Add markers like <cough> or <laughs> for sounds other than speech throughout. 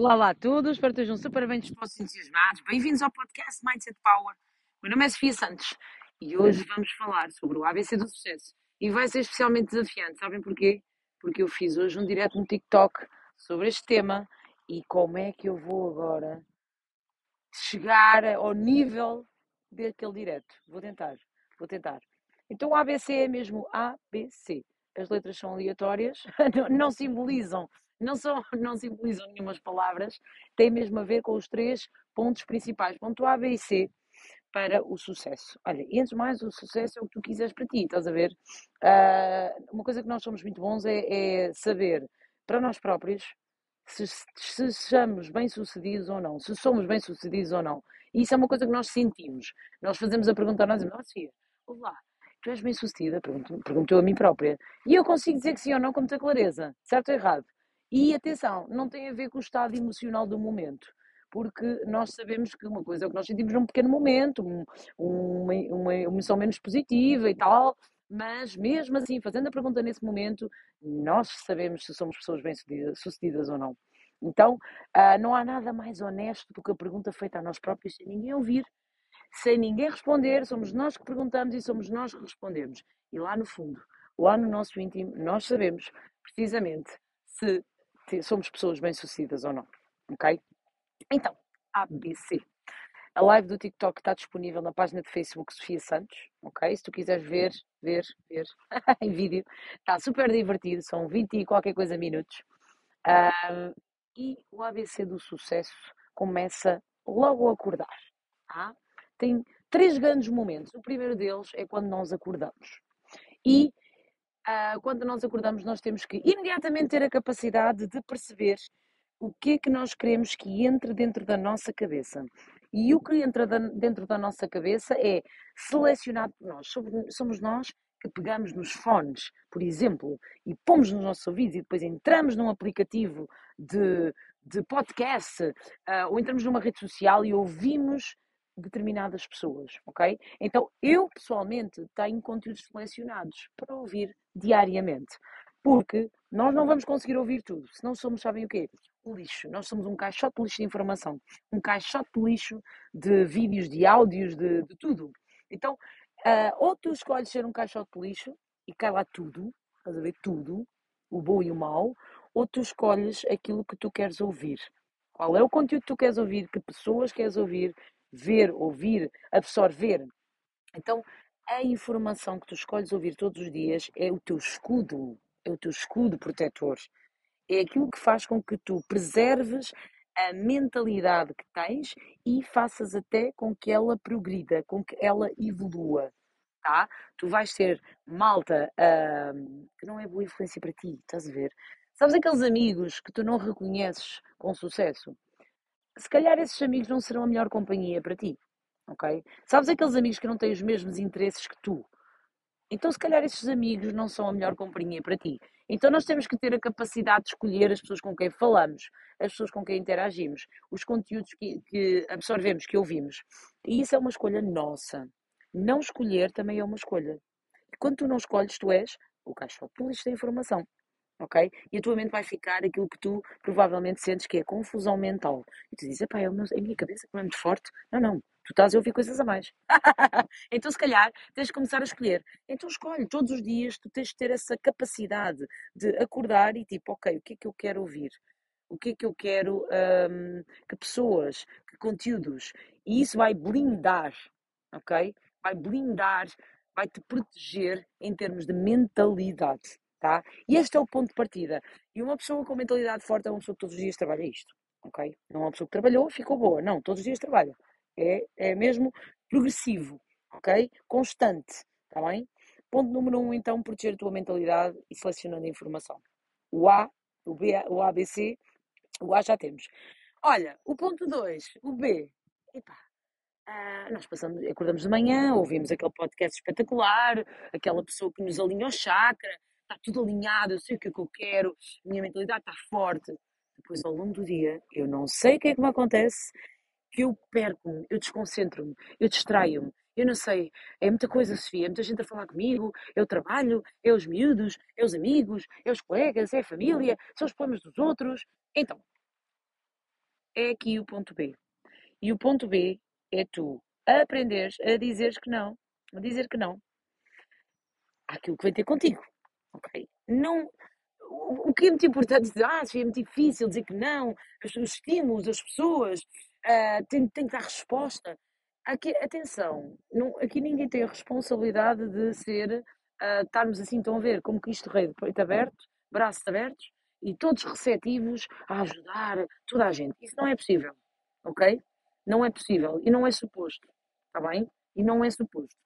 Olá, olá a todos, espero que estejam super bem dispostos e entusiasmados. Bem-vindos ao podcast Mindset Power. Meu nome é Sofia Santos e hoje vamos falar sobre o ABC do sucesso. E vai ser especialmente desafiante, sabem porquê? Porque eu fiz hoje um direto no TikTok sobre este tema e como é que eu vou agora chegar ao nível daquele direto. Vou tentar, vou tentar. Então o ABC é mesmo ABC. As letras são aleatórias, <laughs> não simbolizam não, são, <laughs> não simbolizam nenhumas palavras, tem mesmo a ver com os três pontos principais, ponto A, B e C, para o sucesso. Olha, e antes de mais, o sucesso é o que tu quiseres para ti, estás a ver? Uh, uma coisa que nós somos muito bons é, é saber, para nós próprios, se, se sejamos bem-sucedidos ou não, se somos bem-sucedidos ou não. E isso é uma coisa que nós sentimos. Nós fazemos a pergunta a nós mesmos, oh, Sofia, lá, tu és bem-sucedida? Pergunto, pergunto eu a mim própria. E eu consigo dizer que sim ou não com muita clareza, certo ou errado? E atenção, não tem a ver com o estado emocional do momento, porque nós sabemos que uma coisa é o que nós sentimos num pequeno momento, um, uma, uma emoção menos positiva e tal, mas mesmo assim, fazendo a pergunta nesse momento, nós sabemos se somos pessoas bem-sucedidas ou não. Então, uh, não há nada mais honesto do que a pergunta feita a nós próprios sem ninguém ouvir, sem ninguém responder, somos nós que perguntamos e somos nós que respondemos. E lá no fundo, lá no nosso íntimo, nós sabemos precisamente se somos pessoas bem-sucedidas ou não. Ok? Então, ABC. A live do TikTok está disponível na página de Facebook Sofia Santos, ok? Se tu quiseres ver, ver, ver <laughs> em vídeo, está super divertido, são 20 e qualquer coisa minutos. Um, e o ABC do sucesso começa logo a acordar. Tá? Tem três grandes momentos. O primeiro deles é quando nós acordamos. E uh, quando nós acordamos, nós temos que imediatamente ter a capacidade de perceber o que é que nós queremos que entre dentro da nossa cabeça. E o que entra dentro da nossa cabeça é selecionado por nós. Somos nós que pegamos nos fones, por exemplo, e pomos nos nossos ouvidos e depois entramos num aplicativo de, de podcast uh, ou entramos numa rede social e ouvimos determinadas pessoas, ok? Então, eu pessoalmente tenho conteúdos selecionados para ouvir diariamente, porque nós não vamos conseguir ouvir tudo, se não somos, sabem o quê? O lixo. Nós somos um caixote de lixo de informação, um caixote de lixo de vídeos, de áudios, de, de tudo. Então, uh, ou tu escolhes ser um caixote de lixo e cai lá tudo, estás a ver tudo, o bom e o mau, ou tu escolhes aquilo que tu queres ouvir. Qual é o conteúdo que tu queres ouvir, que pessoas queres ouvir, ver, ouvir, absorver. Então, a informação que tu escolhes ouvir todos os dias é o teu escudo, é o teu escudo protetor. É aquilo que faz com que tu preserves a mentalidade que tens e faças até com que ela progrida, com que ela evolua. Tá? Tu vais ter malta uh, que não é boa influência para ti, estás a ver? Sabes aqueles amigos que tu não reconheces com sucesso? Se calhar esses amigos não serão a melhor companhia para ti, ok? Sabes aqueles amigos que não têm os mesmos interesses que tu? Então, se calhar esses amigos não são a melhor companhia para ti. Então, nós temos que ter a capacidade de escolher as pessoas com quem falamos, as pessoas com quem interagimos, os conteúdos que, que absorvemos, que ouvimos. E isso é uma escolha nossa. Não escolher também é uma escolha. E quando tu não escolhes, tu és o caixote lixo da informação ok? E a tua mente vai ficar aquilo que tu provavelmente sentes que é confusão mental. E tu dizes, pá, é, a minha cabeça que é muito forte. Não, não, tu estás a ouvir coisas a mais. <laughs> então, se calhar, tens de começar a escolher. Então, escolhe, todos os dias tu tens de ter essa capacidade de acordar e tipo, ok, o que é que eu quero ouvir? O que é que eu quero um, que pessoas, que conteúdos. E isso vai blindar, ok? Vai blindar, vai te proteger em termos de mentalidade tá? E este é o ponto de partida. E uma pessoa com mentalidade forte é uma pessoa que todos os dias trabalha isto, ok? Não é uma pessoa que trabalhou, ficou boa. Não, todos os dias trabalha. É, é mesmo progressivo, ok? Constante, tá bem? Ponto número um, então, proteger a tua mentalidade e selecionando a informação. O A, o B, o ABC, o A já temos. Olha, o ponto 2, o B. Epá, ah, nós passamos, acordamos de manhã, ouvimos aquele podcast espetacular, aquela pessoa que nos alinha o chakra, está tudo alinhado, eu sei o que é que eu quero, a minha mentalidade está forte. Depois, ao longo do dia, eu não sei o que é que me acontece, que eu perco-me, eu desconcentro-me, eu distraio-me. Eu não sei, é muita coisa, Sofia, é muita gente a falar comigo, é o trabalho, é os miúdos, é os amigos, é os colegas, é a família, são os problemas dos outros. Então, é aqui o ponto B. E o ponto B é tu aprenderes a dizeres que não. A dizer que não. Àquilo que vem ter contigo. Ok? Não. O, que é muito importante dizer, ah, é muito difícil dizer que não, os, os estímulos, as pessoas, uh, tem, tem que dar resposta. Aqui, atenção, não, aqui ninguém tem a responsabilidade de ser, uh, estarmos assim, estão a ver, como que isto rei de peito aberto, braços abertos, e todos receptivos a ajudar toda a gente. Isso não é possível, ok? Não é possível e não é suposto, está bem? E não é suposto.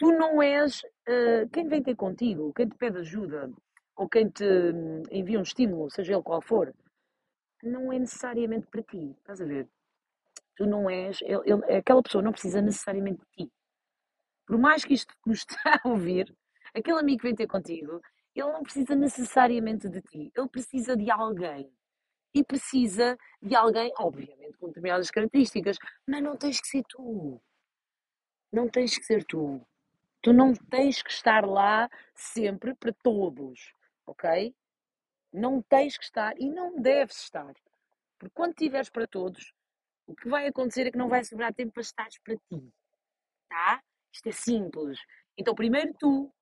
Tu não és uh, quem vem ter contigo, quem te pede ajuda ou quem te hum, envia um estímulo, seja ele qual for, não é necessariamente para ti, estás a ver? Tu não és, ele, ele, aquela pessoa não precisa necessariamente de ti. Por mais que isto custe <laughs> a ouvir, aquele amigo que vem ter contigo, ele não precisa necessariamente de ti, ele precisa de alguém. E precisa de alguém, obviamente, com determinadas características, mas não tens que ser tu. Não tens que ser tu. Tu não tens que estar lá sempre para todos, ok? Não tens que estar e não deves estar. Porque quando estiveres para todos, o que vai acontecer é que não vai sobrar tempo para estares para ti. Tá? Isto é simples. Então, primeiro tu,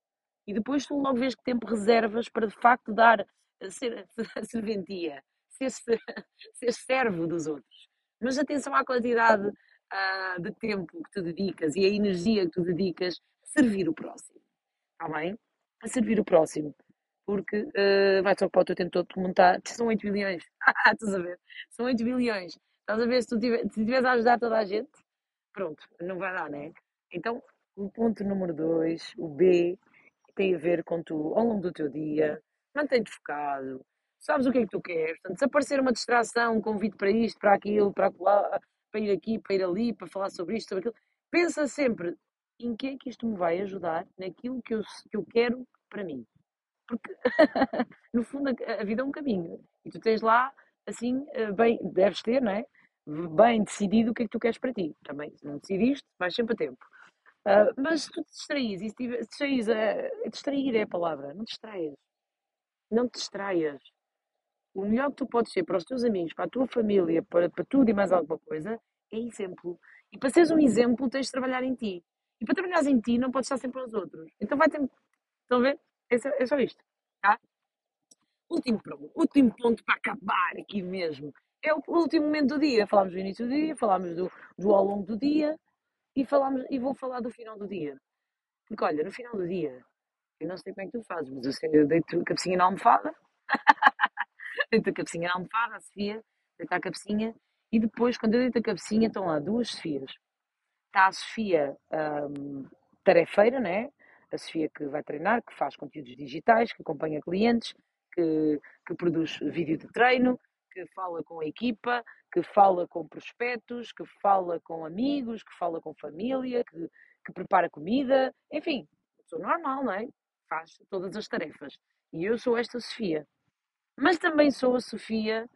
e depois tu logo vês que tempo reservas para de facto dar, ser <laughs> a serventia, ser, ser servo dos outros. Mas atenção à quantidade uh, de tempo que tu dedicas e a energia que tu dedicas servir o próximo. Está bem? A servir o próximo. Porque uh, vai só para o teu tempo todo montar. São 8 bilhões. <laughs> Estás a ver? São 8 bilhões. Estás a ver se tu estiveres a ajudar toda a gente? Pronto, não vai dar, né? Então, o ponto número 2, o B, tem a ver com tu, ao longo do teu dia, mantém-te focado, sabes o que é que tu queres. Portanto, se aparecer uma distração, um convite para isto, para aquilo, para, para ir aqui, para ir ali, para falar sobre isto, sobre aquilo, pensa sempre em que é que isto me vai ajudar naquilo que eu, que eu quero para mim. Porque, <laughs> no fundo, a, vida é um caminho. E tu tens lá, assim, eh, bem, deves ter, não é? Bem decidido o que é que tu queres para ti. Também, se não decidiste, vais sempre a tempo. Uh, mas se tu te distraís, e se distraís, uh, distrair é a palavra, não te distraias. Não te distraias. O melhor que tu podes ser para os teus amigos, para a tua família, para, para tudo e mais alguma coisa, é exemplo. E para seres um exemplo, tens de trabalhar em ti. E para trabalhares em ti, não podes estar sempre aos outros. Então vai ter. Estão a ver? É só, é só isto. Tá? Último, último ponto para acabar aqui mesmo. É o último momento do dia. Falámos do início do dia, falámos do, do ao longo do dia e, falamos, e vou falar do final do dia. Porque olha, no final do dia, eu não sei como é que tu fazes, mas eu, sei, eu deito a cabecinha na almofada, <laughs> deito a cabecinha na almofada, a Sofia deita a cabecinha, e depois, quando eu deito a cabecinha, estão lá duas Sofias. A Sofia um, tarefeira, né? A Sofia que vai treinar, que faz conteúdos digitais, que acompanha clientes, que, que produz vídeo de treino, que fala com a equipa, que fala com prospectos, que fala com amigos, que fala com família, que, que prepara comida, enfim, sou normal, não é? Faz todas as tarefas. E eu sou esta Sofia. Mas também sou a Sofia,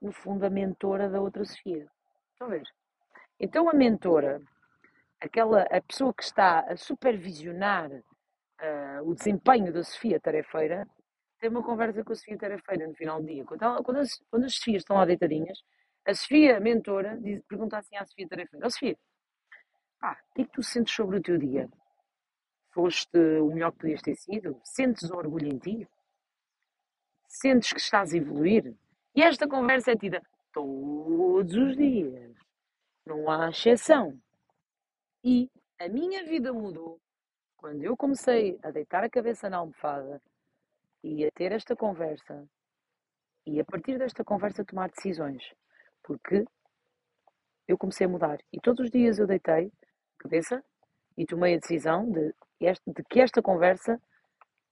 no fundo, a mentora da outra Sofia. Estão a ver? Então a mentora, aquela, a pessoa que está a supervisionar uh, o desempenho da Sofia tarefeira, ter uma conversa com a Sofia Tarefeira no final do dia. Quando, ela, quando, as, quando as Sofias estão lá deitadinhas, a Sofia, a mentora, diz, pergunta assim à Sofia Tarefeira: oh, Sofia, pá, o que é que tu sentes sobre o teu dia? Foste o melhor que podias ter sido? Sentes orgulho em ti? Sentes que estás a evoluir? E esta conversa é tida todos os dias. Não há exceção. E a minha vida mudou quando eu comecei a deitar a cabeça na almofada e a ter esta conversa e a partir desta conversa tomar decisões. Porque eu comecei a mudar e todos os dias eu deitei cabeça e tomei a decisão de, de que esta conversa,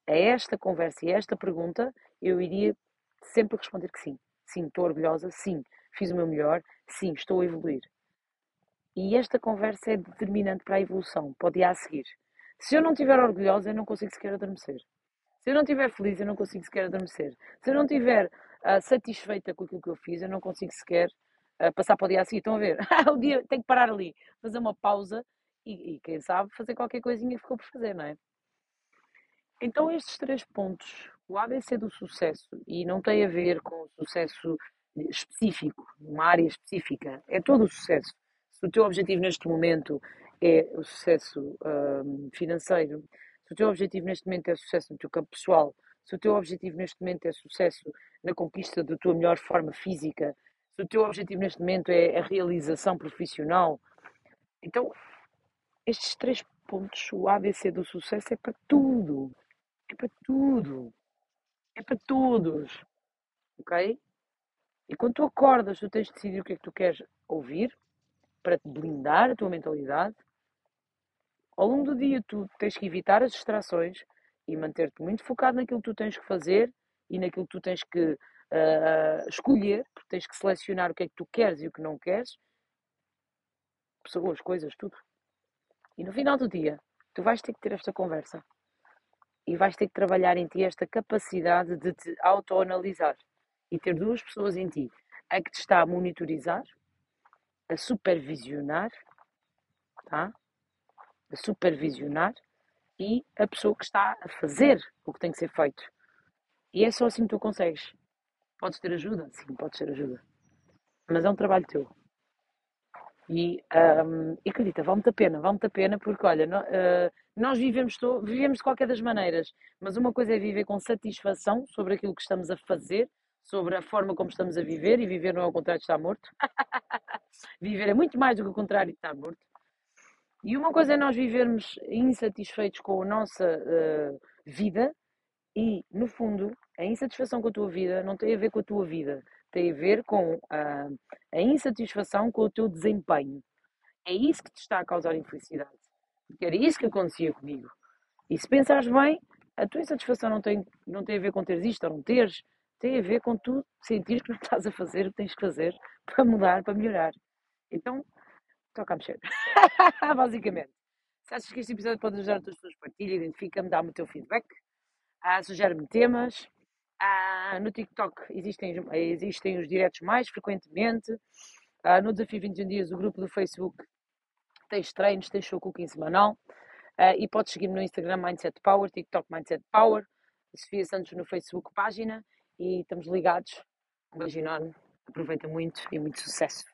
a esta conversa e a esta pergunta, eu iria sempre responder que sim. Sim, estou orgulhosa, sim, fiz o meu melhor, sim, estou a evoluir. E esta conversa é determinante para a evolução, para o dia a seguir. Se eu não estiver orgulhosa, eu não consigo sequer adormecer. Se eu não estiver feliz, eu não consigo sequer adormecer. Se eu não estiver uh, satisfeita com aquilo que eu fiz, eu não consigo sequer uh, passar para o dia assim. Estão a ver? <laughs> o dia tem que parar ali, fazer uma pausa e, e, quem sabe, fazer qualquer coisinha que ficou por fazer, não é? Então, estes três pontos, o ABC do sucesso, e não tem a ver com o sucesso específico, numa área específica, é todo o sucesso. Se o teu objetivo neste momento é o sucesso um, financeiro, se o teu objetivo neste momento é sucesso no teu campo pessoal, se o teu objetivo neste momento é sucesso na conquista da tua melhor forma física, se o teu objetivo neste momento é a realização profissional, então estes três pontos, o ABC do sucesso é para tudo. É para tudo. É para todos. Ok? E quando tu acordas, tu tens de decidir o que é que tu queres ouvir para te blindar a tua mentalidade. Ao longo do dia, tu tens que evitar as distrações e manter-te muito focado naquilo que tu tens que fazer e naquilo que tu tens que uh, escolher, porque tens que selecionar o que é que tu queres e o que não queres. Pessoas, coisas, tudo. E no final do dia, tu vais ter que ter esta conversa e vais ter que trabalhar em ti esta capacidade de te autoanalisar e ter duas pessoas em ti, a que te está a monitorizar, a supervisionar, tá? A supervisionar e a pessoa que está a fazer o que tem que ser feito. E é só assim que tu consegues. Podes ter ajuda? Sim, podes ter ajuda. Mas é um trabalho teu. E, um, acredita, vale-me a pena, vale-me a pena, porque olha, uh, nós vivemos, vivemos de qualquer das maneiras, mas uma coisa é viver com satisfação sobre aquilo que estamos a fazer, sobre a forma como estamos a viver, e viver não é o contrário de estar morto. <laughs> viver é muito mais do que o contrário de estar morto. E uma coisa é nós vivermos insatisfeitos com a nossa uh, vida, e no fundo, a insatisfação com a tua vida não tem a ver com a tua vida, tem a ver com a, insatisfação com o teu desempenho. É isso que te está a causar infelicidade. Porque era isso que acontecia comigo. E se pensares bem, a tua insatisfação não tem, não tem a ver com teres isto ou não teres, tem a ver com tu sentir que estás a fazer o que tens que fazer para mudar, para melhorar. Então, toca a mexer. <laughs> Basicamente. Se achas que este episódio pode ajudar as pessoas, partilha, identifica-me, dá-me o teu feedback, uh, sugere-me temas. Uh, no TikTok existem, existem os diretos mais frequentemente. Uh, no Desafio 21 Dias, o grupo do Facebook tens treinos, tens show cooking semanal. Uh, e podes seguir-me no Instagram Mindset Power, TikTok Mindset Power, Sofia Santos no Facebook página e estamos ligados. Um beijo enorme, aproveita muito e muito sucesso.